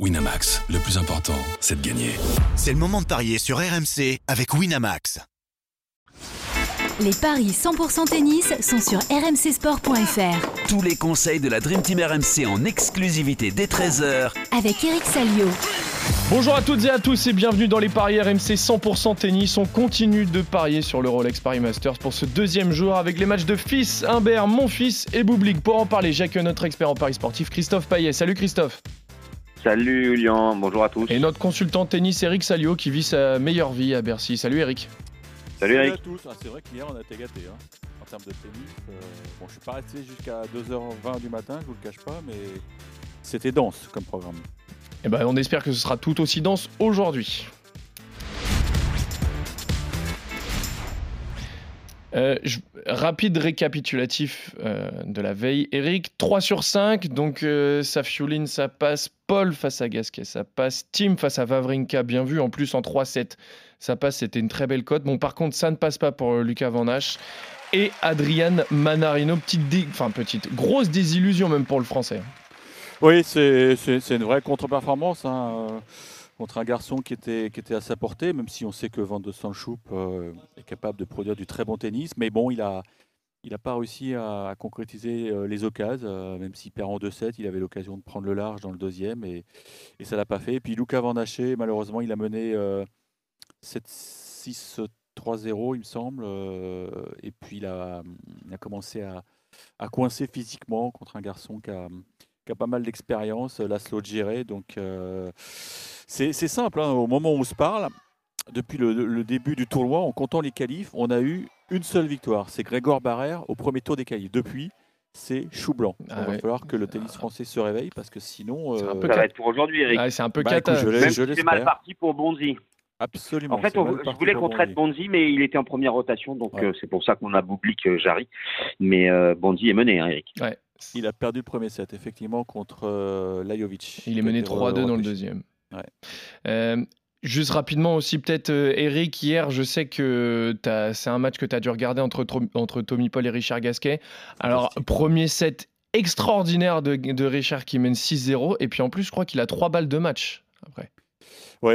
Winamax, le plus important, c'est de gagner. C'est le moment de parier sur RMC avec Winamax. Les paris 100% tennis sont sur rmcsport.fr. Tous les conseils de la Dream Team RMC en exclusivité dès 13h Avec Eric Salio. Bonjour à toutes et à tous et bienvenue dans les paris RMC 100% tennis. On continue de parier sur le Rolex Paris Masters pour ce deuxième jour avec les matchs de Fils, Humbert, mon fils et Boublik. Pour en parler, j'accueille notre expert en paris sportif Christophe Payet. Salut Christophe. Salut Julien, bonjour à tous. Et notre consultant tennis Eric Salio qui vit sa meilleure vie à Bercy. Salut Eric. Salut Eric. à tous. Ah, c'est vrai qu'hier on a été gâtés hein, en termes de tennis. Euh, bon, je suis pas resté jusqu'à 2h20 du matin, je vous le cache pas, mais c'était dense comme programme. Et ben, on espère que ce sera tout aussi dense aujourd'hui. Euh, rapide récapitulatif euh, de la veille. Eric, 3 sur 5. Donc, euh, ça passe. Paul face à Gasquet, ça passe. Tim face à Vavrinka, bien vu. En plus, en 3-7, ça passe. C'était une très belle cote. Bon, par contre, ça ne passe pas pour euh, Lucas Van Hache. Et Adrian Manarino, petite, enfin, petite, grosse désillusion même pour le français. Oui, c'est une vraie contre-performance hein, contre un garçon qui était, qui était à sa portée, même si on sait que Van de Sanchoup euh, est capable de produire du très bon tennis. Mais bon, il a, il n'a pas réussi à, concrétiser euh, les occasions, euh, même s'il perd en 2-7, il avait l'occasion de prendre le large dans le deuxième et, et ça l'a pas fait. Et puis Luca Van Haché, malheureusement, il a mené euh, 7-6-3-0, il me semble, euh, et puis il a, il a commencé à, à coincer physiquement contre un garçon qui a, qui a pas mal d'expérience, Laszlo Djere. Donc euh, c'est simple, hein, au moment où on se parle, depuis le, le début du tournoi, en comptant les qualifs, on a eu une seule victoire. C'est Grégor Barrère au premier tour des qualifs. Depuis, c'est chou blanc. Ah Il va ouais. falloir que le tennis français se réveille parce que sinon, C'est un euh, peu Ça va être pour aujourd'hui Eric. Ah, c'est un peu Bah, écoute, je l'ai- Même je si c'est mal parti pour Bonzi. absolument. En fait, on, je voulais qu'on traite Bonzi. Mais il était en première rotation, donc Ouais. euh, c'est pour ça qu'on a Boublik euh, Jarry. Mais euh, Bonzi est mené, hein, Eric. Ouais. Il a perdu le premier set, effectivement, contre euh, Lajovic. Il est mené été 3-2 dans le deuxième. Ouais. Euh, juste rapidement aussi, peut-être, euh, Eric, hier, je sais que c'est un match que tu as dû regarder entre, Tommy Paul et Richard Gasquet. Alors, premier set extraordinaire de, de Richard qui mène 6-0. Et puis en plus, je crois qu'il a 3 balles de match après.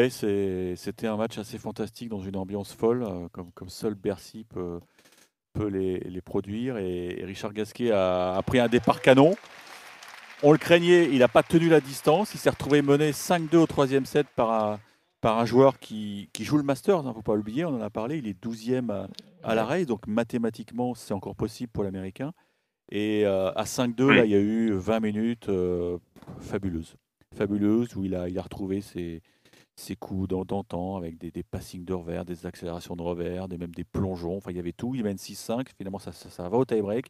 C'est- c'était un match assez fantastique dans une ambiance folle, comme, comme seul Bercy peut, peut les, les produire. Et, et Richard Gasquet a, a pris un départ canon. On le craignait, il n'a pas tenu la distance. Il s'est retrouvé mené 5-2 au troisième set par un, par un joueur qui, qui joue le Masters, il ne faut pas l'oublier, on en a parlé. Il est 12e à, à l'arrêt, donc mathématiquement, c'est encore possible pour l'Américain. Et euh, à 5-2, là, il y a eu 20 minutes euh, fabuleuses. Fabuleuses, où il a, il a retrouvé ses, ses coups d'an- d'antan avec des, passings de revers, des accélérations de revers, des, même des plongeons. Enfin, il y avait tout. Il mène 6-5. Finalement, ça va au tie-break.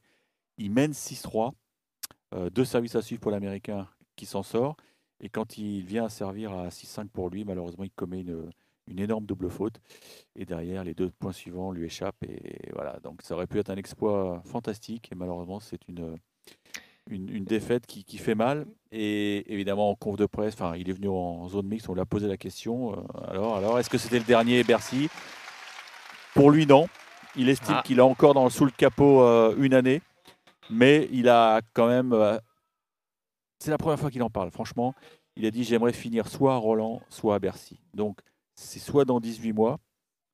Il mène 6-3. Euh, deux services à suivre pour l'Américain qui s'en sort. Et quand il vient à servir à 6-5 pour lui, malheureusement, il commet une, une énorme double faute. Et derrière, les deux points suivants lui échappent. Et voilà, donc ça aurait pu être un exploit fantastique. Et malheureusement, c'est une, une, une défaite qui, qui fait mal. Et évidemment, en conf de presse, enfin, il est venu en zone mixte, on lui a posé la question. euh, alors, alors est-ce que c'était le dernier Bercy? Pour lui, non. Il estime Ah. qu'il a encore dans, sous le capot euh, une année. Mais il a quand même. euh, c'est la première fois qu'il en parle, franchement. Il a dit J'aimerais finir soit à Roland, soit à Bercy. Donc, c'est soit dans 18 mois,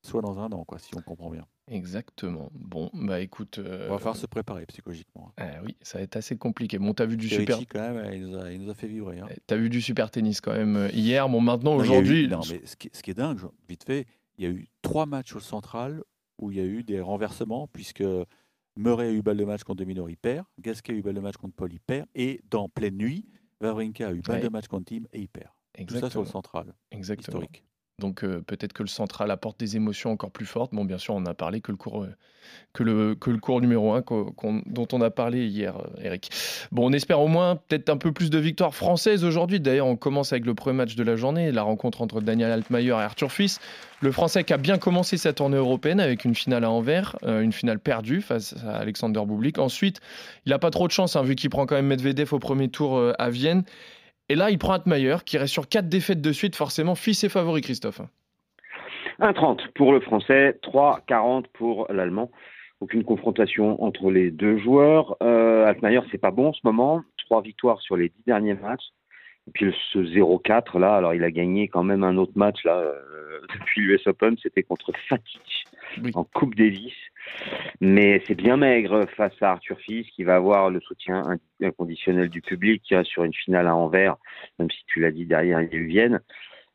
soit dans un an, quoi, si on comprend bien. Exactement. Bon, bah écoute. euh, On va falloir se préparer psychologiquement. ah oui, ça va être assez compliqué. Bon, t'as vu du Parce que super. Richie, quand même, il nous a, il nous a fait vibrer. hein. T'as vu du super tennis quand même euh, hier. Bon, maintenant, Non, il y a eu- aujourd'hui. Non, mais ce qui, ce qui est dingue, vite fait, il y a eu trois matchs au central où il y a eu des renversements, puisque Murray a eu balle de match contre Dominor, il perd. Gasquet a eu balle de match contre Paul, il perd. Et dans pleine nuit, Wawrinka a eu balle Ouais. de match contre Tim et il perd. Tout ça sur Exactement. le central, Exactement. historique. Donc euh, peut-être que le central apporte des émotions encore plus fortes. Bon, bien sûr, on a parlé que le cours, euh, que le, que le numéro 1 dont on a parlé hier, euh, Eric. Bon, on espère au moins peut-être un peu plus de victoires françaises aujourd'hui. D'ailleurs, on commence avec le premier match de la journée, la rencontre entre Daniel Altmaier et Arthur Fils. Le Français qui a bien commencé sa tournée européenne avec une finale à Anvers, une finale perdue face à Alexander Bublik. Ensuite, il n'a pas trop de chance, hein, vu qu'il prend quand même Medvedev au premier tour à Vienne. Et là, il prend Altmaier, qui reste sur quatre défaites de suite. Forcément, Fils est favori, Christophe. 1,30 pour le français, 3,40 pour l'allemand. Aucune confrontation entre les deux joueurs. Euh, Altmaier, c'est pas bon en ce moment. Trois victoires sur les dix derniers matchs. Et puis ce 0-4 là, alors il a gagné quand même un autre match là euh, depuis l'US Open, c'était contre Fatic Oui. en Coupe Davis. Mais c'est bien maigre face à Arthur Fils qui va avoir le soutien in- inconditionnel du public sur une finale à Anvers, même si tu l'as dit derrière il y a Vienne.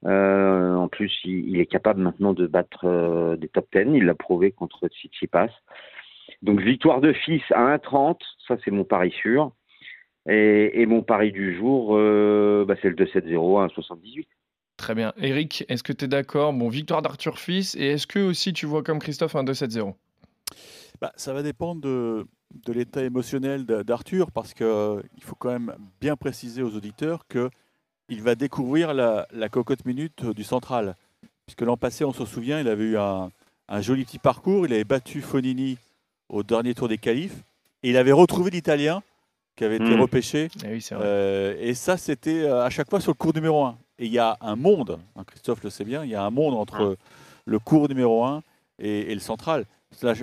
Euh, en plus, il, est capable maintenant de battre euh, des top 10. Il l'a prouvé contre Tsitsipas. Donc victoire de Fils à 1,30, ça c'est mon pari sûr. Et, et mon pari du jour, euh, bah, c'est le 2-7-0 à 1,78. Très bien. Eric, est-ce que tu es d'accord? Bon, victoire d'Arthur Fils. Et est-ce que aussi tu vois comme Christophe un 2-7-0 Bah, ça va dépendre de, de l'état émotionnel d'Arthur, parce qu'il faut quand même bien préciser aux auditeurs qu'il va découvrir la, la cocotte minute du central. Puisque l'an passé, on se souvient, il avait eu un, un joli petit parcours, il avait battu Fonini au dernier tour des qualifs, et il avait retrouvé l'Italien qui avait été Mm. repêché. Eh oui. Euh, et ça, c'était euh, à chaque fois sur le cours numéro 1. Et il y a un monde, hein, Christophe le sait bien, il y a un monde entre le cours numéro 1 et, et le central.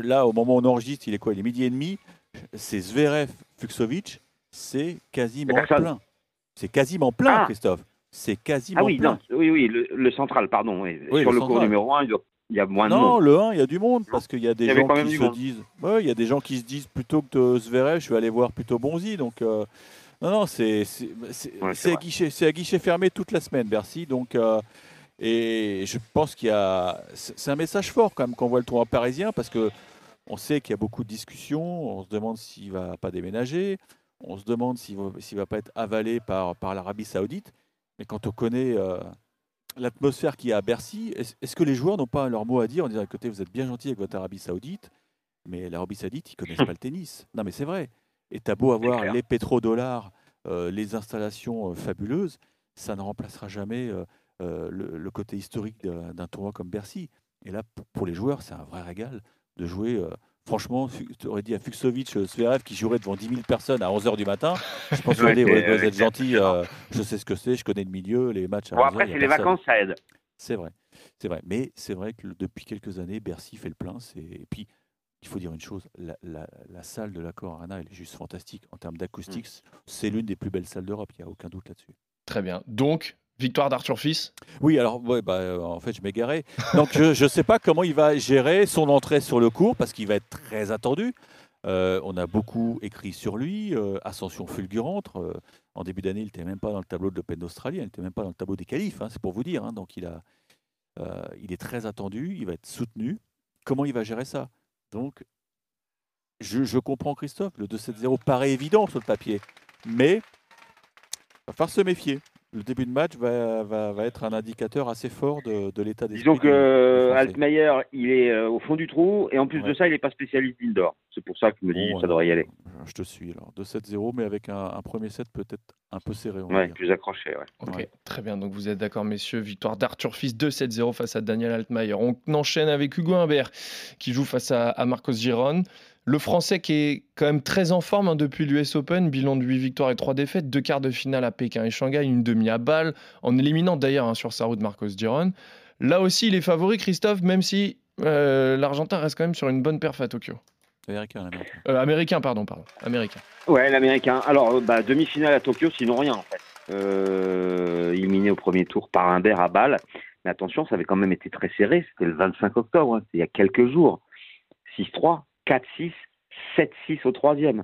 Là, au moment où on enregistre, il est quoi? Il est midi et demi. C'est Zverev, Fuxovic, c'est quasiment plein. C'est quasiment plein, Ah. Christophe. C'est quasiment Ah oui, plein. non, oui, oui, le, le central, pardon. oui. Oui, Sur le le cours numéro 1, il, y a moins de Non, monde. le 1, il y a du monde parce qu'il y a des Il y avait gens qui se monde. disent. Ouais, il y a des gens qui se disent plutôt que de Zverev, je vais aller voir plutôt Bonzi. Donc, euh, non, non, c'est Ouais, guichet, à guichet fermé toute la semaine, Bercy. Donc, euh, et je pense qu'il y a. C'est un message fort quand même qu'on voit le tournoi parisien parce que on sait qu'il y a beaucoup de discussions. On se demande s'il va pas déménager. On se demande s'il va, va pas être avalé par, par l'Arabie Saoudite. Mais quand on connaît euh, l'atmosphère qu'il y a à Bercy, est-ce que les joueurs n'ont pas leur mot à dire en disant écoutez, vous êtes bien gentil avec votre Arabie Saoudite, mais l'Arabie Saoudite, ils connaissent pas le tennis. Non, mais c'est vrai. Et t'as beau avoir les pétrodollars, euh, les installations euh, fabuleuses, ça ne remplacera jamais euh, euh, le, le côté historique d'un tournoi comme Bercy. Et là, pour les joueurs, c'est un vrai régal de jouer. euh, franchement, tu aurais dit à Fuxovic, euh, Zverev, qui jouerait devant 10 000 personnes à 11h du matin, je pense Ouais, ouais, vous êtes gentil, euh, je sais ce que c'est, je connais le milieu, les matchs à Bon, 11 heures, après, c'est les personne. vacances, ça aide. C'est vrai, c'est vrai. Mais c'est vrai que depuis quelques années, Bercy fait le plein. c'est- Et puis, il faut dire une chose, la, la- la salle de l'Accor Arena, elle est juste fantastique. En termes d'acoustique, c'est l'une des plus belles salles d'Europe, il n'y a aucun doute là-dessus. Très bien. Donc, victoire d'Arthur Fils? Oui, alors, bah, euh, en fait, je m'égarais. Donc, je ne sais pas comment il va gérer son entrée sur le cours, parce qu'il va être très attendu. Euh, on a beaucoup écrit sur lui, euh, ascension fulgurante. en début d'année, il n'était même pas dans le tableau de l'Open d'Australie, il n'était même pas dans le tableau des qualifs, hein, c'est pour vous dire. hein. donc, il, a, il est très attendu, il va être soutenu. Comment il va gérer ça? Donc, je, je comprends Christophe, le 2-7-0 paraît évident sur le papier, mais il va falloir se méfier. Le début de match va, va- va être un indicateur assez fort de, de l'état d'esprit. Disons que euh. Altmaier, il est euh, au fond du trou, et en plus Ouais. de ça, il n'est pas spécialiste d'indoor. C'est pour ça que je me dis, Bon, ça devrait y aller. Je te suis alors. 2-7-0, mais avec un, un premier set peut-être un peu serré. on Ouais, plus accroché, ouais. Ok, Ouais. très bien. Donc vous êtes d'accord, messieurs. Victoire d'Arthur Fils 2-7-0 face à Daniel Altmaier. On enchaîne avec Hugo Humbert qui joue face à, à Marcos Giron. Le Français qui est quand même très en forme hein, depuis l'US Open, bilan de 8 victoires et 3 défaites, deux quarts de finale à Pékin et Shanghai, une demi à Bâle, en éliminant d'ailleurs hein, sur sa route Marcos Giron. Là aussi, il est favori, Christophe, même si euh, l'Argentin reste quand même sur une bonne perf à Tokyo. Américain. Euh, américain, pardon, pardon. Américain. Ouais, l'américain. Alors, euh, bah, demi-finale à Tokyo, sinon rien, en fait. Euh, éliminé au premier tour par Humbert à Bâle. Mais attention, ça avait quand même été très serré. C'était le 25 octobre, hein, il y a quelques jours. 6-3, 4-6, 7-6 au troisième.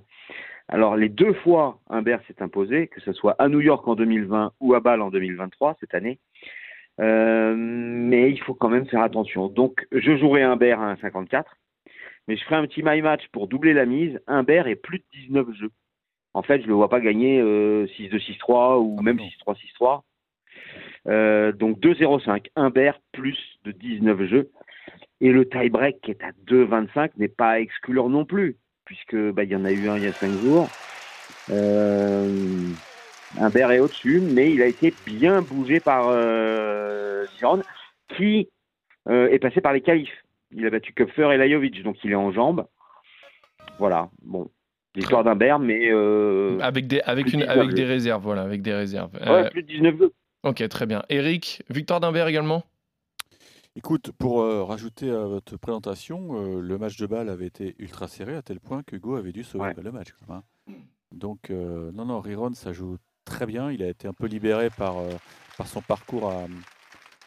Alors, les deux fois, Humbert s'est imposé, que ce soit à New York en 2020 ou à Bâle en 2023, cette année. Euh, mais il faut quand même faire attention. Donc, je jouerai Humbert à 1,54. Mais je ferai un petit my match pour doubler la mise. Humbert est plus de 19 jeux. En fait, je ne le vois pas gagner euh, 6-2, 6-3 ou Ah, même non. 6-3, 6-3. Euh, donc 2-0-5. Humbert plus de 19 jeux. Et le tie-break qui est à 2-25 n'est pas à exclure non plus, puisque bah, il y en a eu un il y a 5 jours. Euh, Humbert est au-dessus, mais il a été bien bougé par euh, qui euh, est passé par les qualifs. Il a battu Köpfer et Lajovic, donc il est en jambes. Voilà, bon. L'histoire d'Humbert, mais euh, Avec des, avec une, de avec 19 des réserves, voilà, avec des réserves. ouais, Euh, plus de 19 jeux. ok, très bien. Eric, victoire d'Humbert également? Écoute, pour euh, rajouter à votre présentation, euh, le match de balle avait été ultra serré à tel point que Hugo avait dû sauver Ouais. le match. quand même, hein. Donc, euh, non, non, Riron, ça joue très bien. Il a été un peu libéré par, euh, par son parcours à,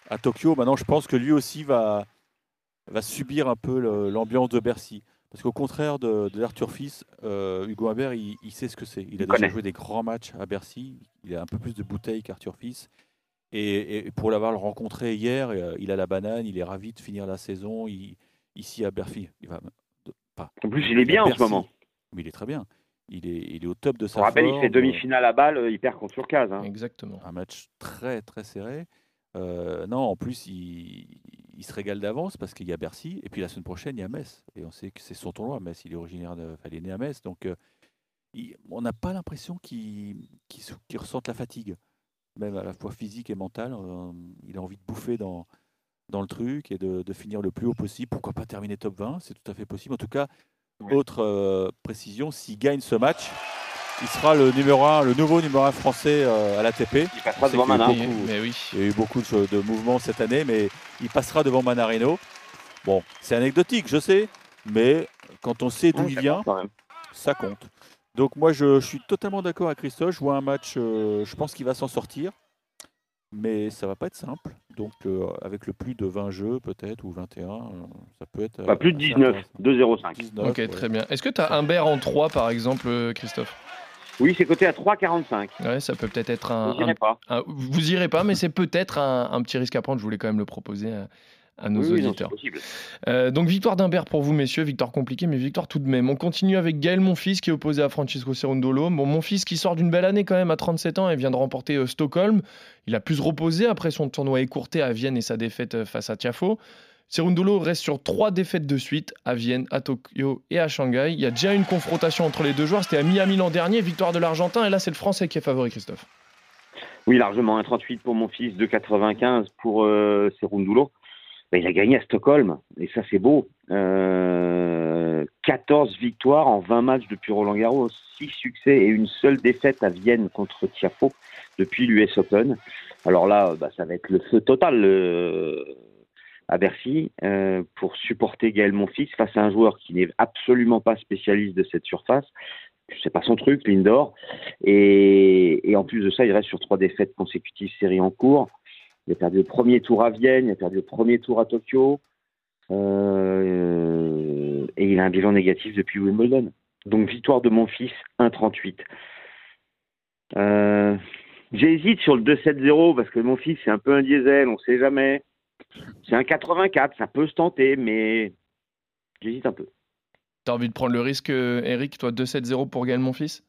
à Tokyo. Maintenant, je pense que lui aussi va, va subir un peu le- l'ambiance de Bercy. Parce qu'au contraire de, de l'Arthur Fils, euh, Hugo Humbert, il, il sait ce que c'est. Il a déjà connaît. joué des grands matchs à Bercy. Il a un peu plus de bouteilles qu'Arthur Fils. Et, et pour l'avoir rencontré hier, euh, il a la banane, il est ravi de finir la saison il- ici à Bercy. Il va, de- pas, En plus, il est bien à en ce moment. Mais il est très bien. Il est, il est au top de Je sa me rappelle, il fait demi-finale à balle, euh, il perd contre Surcase. Hein. Exactement. Un match très très serré. Euh, non, en plus, il, il se régale d'avance parce qu'il y a Bercy. Et puis la semaine prochaine, il y a Metz. Et on sait que c'est son tournoi. Metz, il est originaire de. enfin, il est né à Metz. Donc, euh, il- on n'a pas l'impression qu'il qu'il ressente la fatigue, même à la fois physique et mentale. Euh, il a envie de bouffer dans, dans le truc et de, de finir le plus haut possible. Pourquoi pas terminer top 20 C'est tout à fait possible. En tout cas, Ouais. autre euh, précision s'il gagne ce match, il sera le, numéro un, le nouveau numéro 1 français euh, à l'ATP. Il passera devant qu'il y a eu Mana. beaucoup- Mais, mais oui. il y a eu beaucoup de, mouvements cette année, mais il passera devant Manarino. Bon, c'est anecdotique, je sais, mais quand on sait d'où Ouais, il vient, ça compte. Donc moi, je, je suis totalement d'accord avec Christophe. Je vois un match, euh, je pense qu'il va s'en sortir, mais ça va pas être simple. Donc euh, avec le plus de 20 jeux peut-être, ou 21, euh, ça peut être... Bah, plus de assez 19, intéressant. 2,05. 19, Ok, ouais. très bien. Est-ce que tu as Humbert en 3 par exemple, Christophe? Oui, c'est coté à 3,45. Ouais, ça peut peut-être être un, dirais un- pas. un- Vous irez pas, mais c'est peut-être un, un petit risque à prendre. Je voulais quand même le proposer à, à nos Oui, non, auditeurs. Euh, donc victoire d'Humbert pour vous, messieurs. Victoire compliquée, mais victoire tout de même. On continue avec Gaël Monfils qui est opposé à Francisco Cerundolo. Bon, Monfils qui sort d'une belle année quand même à 37 ans et vient de remporter euh, Stockholm. Il a pu se reposer après son tournoi écourté à Vienne et sa défaite euh, face à Tiafo. Cerundolo reste sur trois défaites de suite à Vienne, à Tokyo et à Shanghai. Il y a déjà une confrontation entre les deux joueurs. C'était à Miami l'an dernier, victoire de l'Argentin. Et là, c'est le Français qui est favori, Christophe. Oui, largement. 1,38 pour mon fils, 2,95 pour euh, Serundulo. Il a gagné à Stockholm, et ça c'est beau. Euh, 14 victoires en 20 matchs depuis Roland Garros, 6 succès et une seule défaite à Vienne contre Tiafo depuis l'US Open. Alors là, bah, ça va être le feu total à Bercy euh, pour supporter Gaël Monfils face à un joueur qui n'est absolument pas spécialiste de cette surface. C'est pas son truc, Lindor. Et, en plus de ça, il reste sur trois défaites consécutives, série en cours. Il a perdu le premier tour à Vienne, il a perdu le premier tour à Tokyo. Euh, et il a un bilan négatif depuis Wimbledon. Donc victoire de mon fils, 1,38. Euh, J'hésite sur le 2-7-0 parce que mon fils c'est un peu un diesel, on ne sait jamais. C'est un 84, ça peut se tenter, mais j'hésite un peu. T'as envie de prendre le risque, euh, Eric, toi 2-7-0 pour Gaël Monfils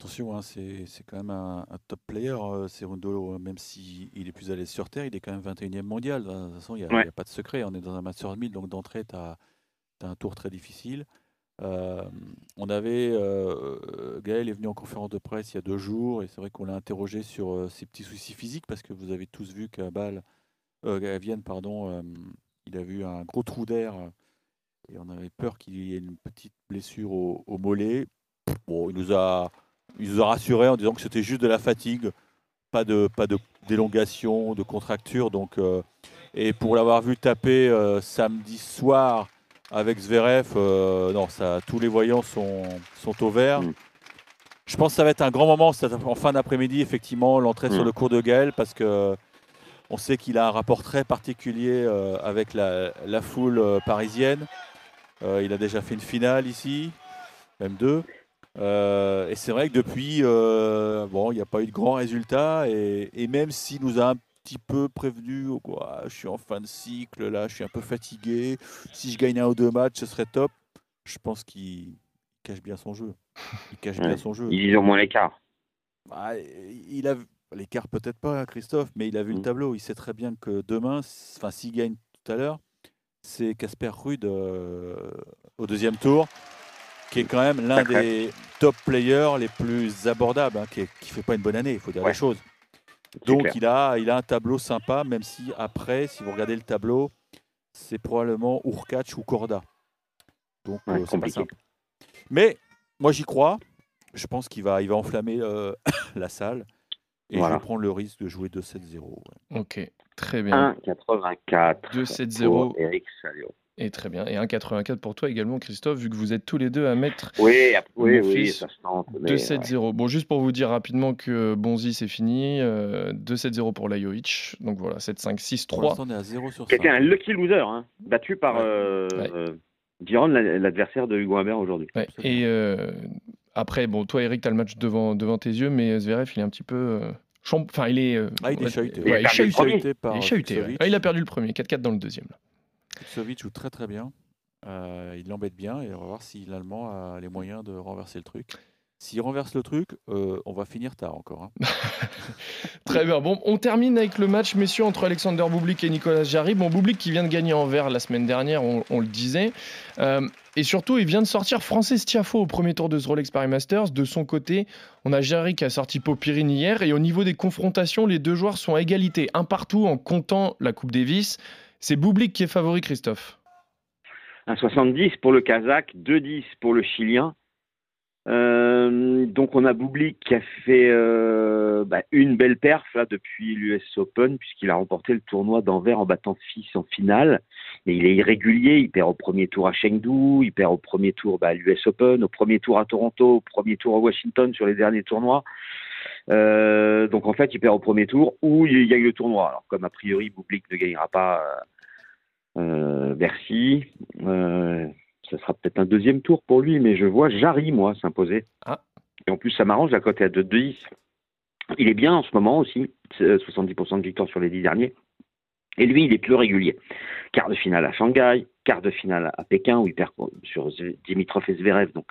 Attention, hein, c'est c'est quand même un, un top player, euh, Cerundolo, hein, même s'il est plus à l'aise sur Terre, il est quand même 21e mondial. De toute façon, il n'y a, Ouais. pas de secret. On est dans un Master 1000, donc d'entrée, tu as, un tour très difficile. Euh, on avait. euh, Gaël est venu en conférence de presse il y a deux jours, et c'est vrai qu'on l'a interrogé sur euh, ses petits soucis physiques, parce que vous avez tous vu qu'à Bâle, à Vienne, pardon, il a vu un gros trou d'air, et on avait peur qu'il y ait une petite blessure au, au mollet. Bon, il nous a. Il nous a rassuré en disant que c'était juste de la fatigue, pas de pas de d'élongation, de contracture. Donc, euh, et pour l'avoir vu taper euh, samedi soir avec Zverev, euh, non, ça, tous les voyants sont, sont au vert. Mm. Je pense que ça va être un grand moment en fin d'après-midi, effectivement, l'entrée sur Mm. le cours de Gaël, parce que on sait qu'il a un rapport très particulier avec la, la foule parisienne. Il a déjà fait une finale ici, même deux. Euh, et c'est vrai que depuis, euh, bon, il n'y a pas eu de grands résultats. Et, et même s'il nous a un petit peu prévenu, oh, quoi, je suis en fin de cycle, là, je suis un peu fatigué. Si je gagne un ou deux matchs, ce serait top. Je pense qu'il cache bien son jeu. Il cache bien son jeu. Il vise au moins l'écart. Bah, il a l'écart peut-être pas, Christophe, mais il a vu le Mm. tableau. Il sait très bien que demain, enfin s'il gagne tout à l'heure, c'est Casper Ruud euh, au deuxième tour, qui est quand même l'un des top players les plus abordables, hein, qui, qui fait pas une bonne année, il faut dire Ouais. la chose. C'est Donc clair. il a, il a un tableau sympa, même si après, si vous regardez le tableau, c'est probablement Urkac ou Corda. Donc Ouais, euh, c'est pas compliqué. simple. Mais moi j'y crois. Je pense qu'il va, il va enflammer euh, la salle. Et Voilà. je vais prendre le risque de jouer 2-7-0. ouais. Ok, très bien. 1,84 2-7-0. pour Eric Salio. Et très bien. Et 1,84 pour toi également, Christophe, vu que vous êtes tous les deux à mettre Oui, oui, oui, fils, ça se tente. mais, 2-7-0. Bon, juste pour vous dire rapidement que Bonzi, c'est fini. euh, 2-7-0 pour Lajovic. Donc voilà, 7-5-6-3. Pour l'instant, on est à 0 sur Qui 5. était un lucky loser, hein, battu par Ouais. euh, Ouais. euh, Giron, la- l'adversaire de Hugo Humbert aujourd'hui. Et euh, après, bon, toi, Eric, tu as le match devant, devant tes yeux, mais Zverev, il est un petit peu. euh, Enfin, il est. euh, Ah, il est chahuté. ouais, Il est perdu le chahuté. Ah, il a perdu le premier, 4-4 dans le deuxième. là. Kukovic joue très très bien. Euh, il l'embête bien et on va voir si l'Allemand a les moyens de renverser le truc. S'il renverse le truc, euh, on va finir tard encore. hein. Très bien. Bon, on termine avec le match, messieurs, entre Alexander Bublik et Nicolas Jarry. Bon, Bublik qui vient de gagner Anvers la semaine dernière, on, on le disait. Euh, et surtout, il vient de sortir Francis Tiafo au premier tour de ce Rolex Paris Masters. De son côté, on a Jarry qui a sorti Popirine hier. Et au niveau des confrontations, les deux joueurs sont à égalité, un partout en comptant la Coupe Davis. C'est Bublik qui est favori, Christophe. Un 70 pour le Kazakh, 2-10 pour le Chilien. Euh, donc on a Bublik qui a fait euh, bah, une belle perf là depuis l'US Open puisqu'il a remporté le tournoi d'Anvers en battant Fils en finale. Mais il est irrégulier, il perd au premier tour à Chengdu, il perd au premier tour bah, à l'US Open, au premier tour à Toronto, au premier tour à Washington sur les derniers tournois. Euh, donc en fait il perd au premier tour ou il gagne le tournoi. Alors comme a priori Bublik ne gagnera pas euh, euh, Bercy, euh, ça sera peut-être un deuxième tour pour lui, mais je vois Jarry, moi, s'imposer. Ah. Et en plus, ça m'arrange, la cote est à 2-10. Il est bien en ce moment aussi, c'est 70% de victoire sur les 10 derniers. Et lui, il est plus régulier. Quart de finale à Shanghai, quart de finale à Pékin, où il perd sur Dimitrov et Zverev, donc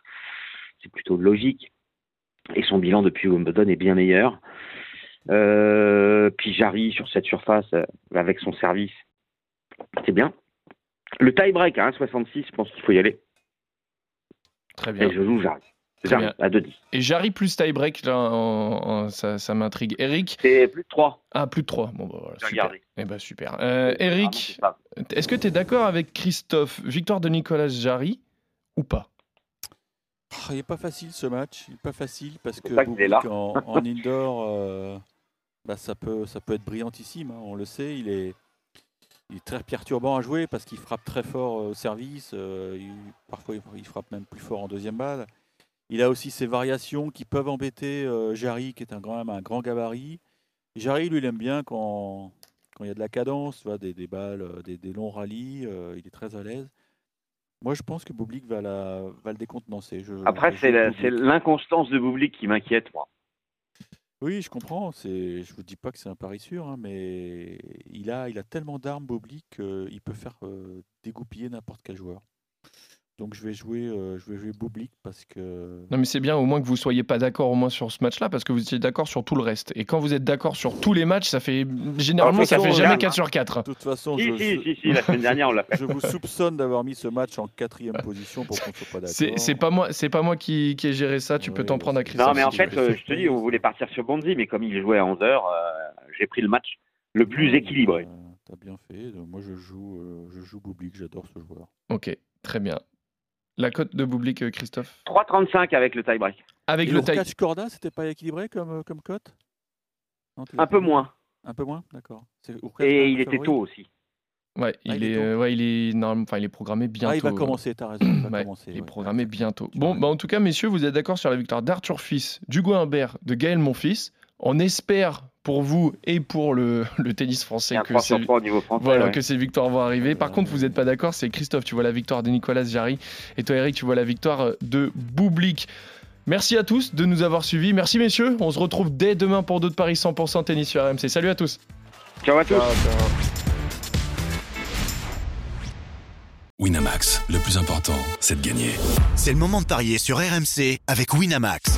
c'est plutôt logique. Et son bilan depuis Wimbledon est bien meilleur. Euh, puis Jarry sur cette surface, euh, avec son service, c'est bien. Le tie-break à 1,66, je pense qu'il faut y aller. Très bien. Et je joue Jarry. Jarry à 2,10. Et Jarry plus là, en- en- ça, ça m'intrigue. Eric C'est plus de 3. Ah, plus de 3. Bon, bah voilà, super. Eh ben, super. Euh, Eric, pas- est-ce que tu es d'accord avec Christophe? Victoire de Nicolas Jarry ou pas? Ah, Il n'est pas facile ce match. Il n'est pas facile parce que est là. en, en indoor, euh, bah, ça, peut, ça peut être brillantissime. hein, on le sait. Il est, il est très perturbant à jouer parce qu'il frappe très fort euh, au service. euh, il- parfois, il, frappe même plus fort en deuxième balle. Il a aussi ses variations qui peuvent embêter euh, Jarry, qui est un, quand même un grand gabarit. Jarry, lui, il aime bien quand, quand il y a de la cadence, tu vois, des, des balles, des, des longs rallyes. il est très à l'aise. Moi, je pense que Bublik va, la, va le décontenancer. Je- Après, c'est l'inconstance de Bublik qui m'inquiète, moi. Oui, je comprends. C'est, je vous dis pas que c'est un pari sûr, hein, mais il a, il a tellement d'armes Boblik qu'il peut faire euh, dégoupiller n'importe quel joueur. Donc je vais jouer, euh, je vais jouer Boblik parce que Non, mais c'est bien au moins que vous soyez pas d'accord au moins sur ce match-là, parce que vous étiez d'accord sur tout le reste. Et quand vous êtes d'accord sur tous les matchs, ça fait généralement Alors, ça de toute fait façon, jamais là, 4 sur 4. de toute façon, Si, je, si, si, si, la semaine dernière, on l'a fait. je vous soupçonne d'avoir mis ce match en quatrième position pour qu'on ne soit pas d'accord. C'est pas moi, c'est pas moi qui, qui ai géré ça. Tu peux t'en prendre à Christophe. Non, mais en si fait, euh, je te dis, on voulait partir sur Bonzi, mais comme il jouait à 11h, j'ai pris le match le plus équilibré. euh, T'as bien fait. Donc, moi, je joue, euh, je joue Bublik. J'adore ce joueur. Ok, très bien. La cote de Bublik, euh, Christophe 3,35 avec le tie-break. Avec Et le catch Corda, c'était pas équilibré comme, euh, comme cote Un peu moins. Un peu moins, d'accord. Et il était tôt aussi. Ouais, il, Ah, il est ouais, il est enfin, il est programmé bientôt. Ah, il va commencer, t'as raison. Il va Ouais, commencer. Il est ouais. programmé Ouais, bientôt. Bon, bah, en tout cas, messieurs, vous êtes d'accord sur la victoire d'Arthur Fils, d'Hugo Humbert, de Gaël Monfils. On espère pour vous et pour le, le tennis français que 3 ces, sur 3 au niveau français. voilà, ouais. que ces victoires vont arriver. Par Ouais, contre, vous n'êtes pas d'accord, c'est Christophe, tu vois la victoire de Nicolas Jarry. Et toi, Eric, tu vois la victoire euh, de Boublik. Merci à tous de nous avoir suivis. Merci, messieurs. On se retrouve dès demain pour d'autres paris 100% tennis sur RMC. Salut à tous. Ciao à tous. Winamax, le plus important, c'est de gagner. C'est le moment de parier sur RMC avec Winamax.